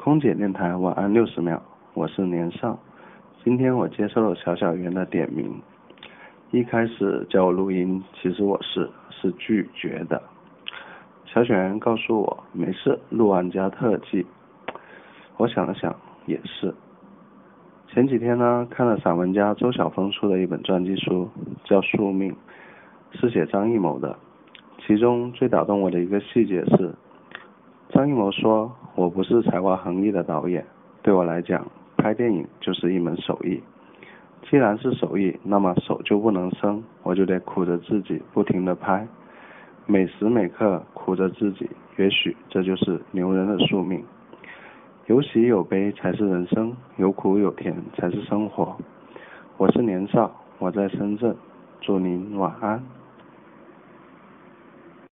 空姐电台晚安六十秒，我是年少。今天我接受了小小圆的点名，一开始叫我录音，其实我是是拒绝的。小小圆告诉我没事，录完加特技。我想了想，也是。前几天呢，看了散文家周晓峰出的一本传记书，叫《宿命》，是写张艺谋的。其中最打动我的一个细节是，张艺谋说：“我不是才华横溢的导演，对我来讲，拍电影就是一门手艺。既然是手艺，那么手就不能生，我就得苦着自己不停的拍，每时每刻苦着自己。也许这就是牛人的宿命。有喜有悲才是人生，有苦有甜才是生活。我是年少，我在深圳，祝您晚安。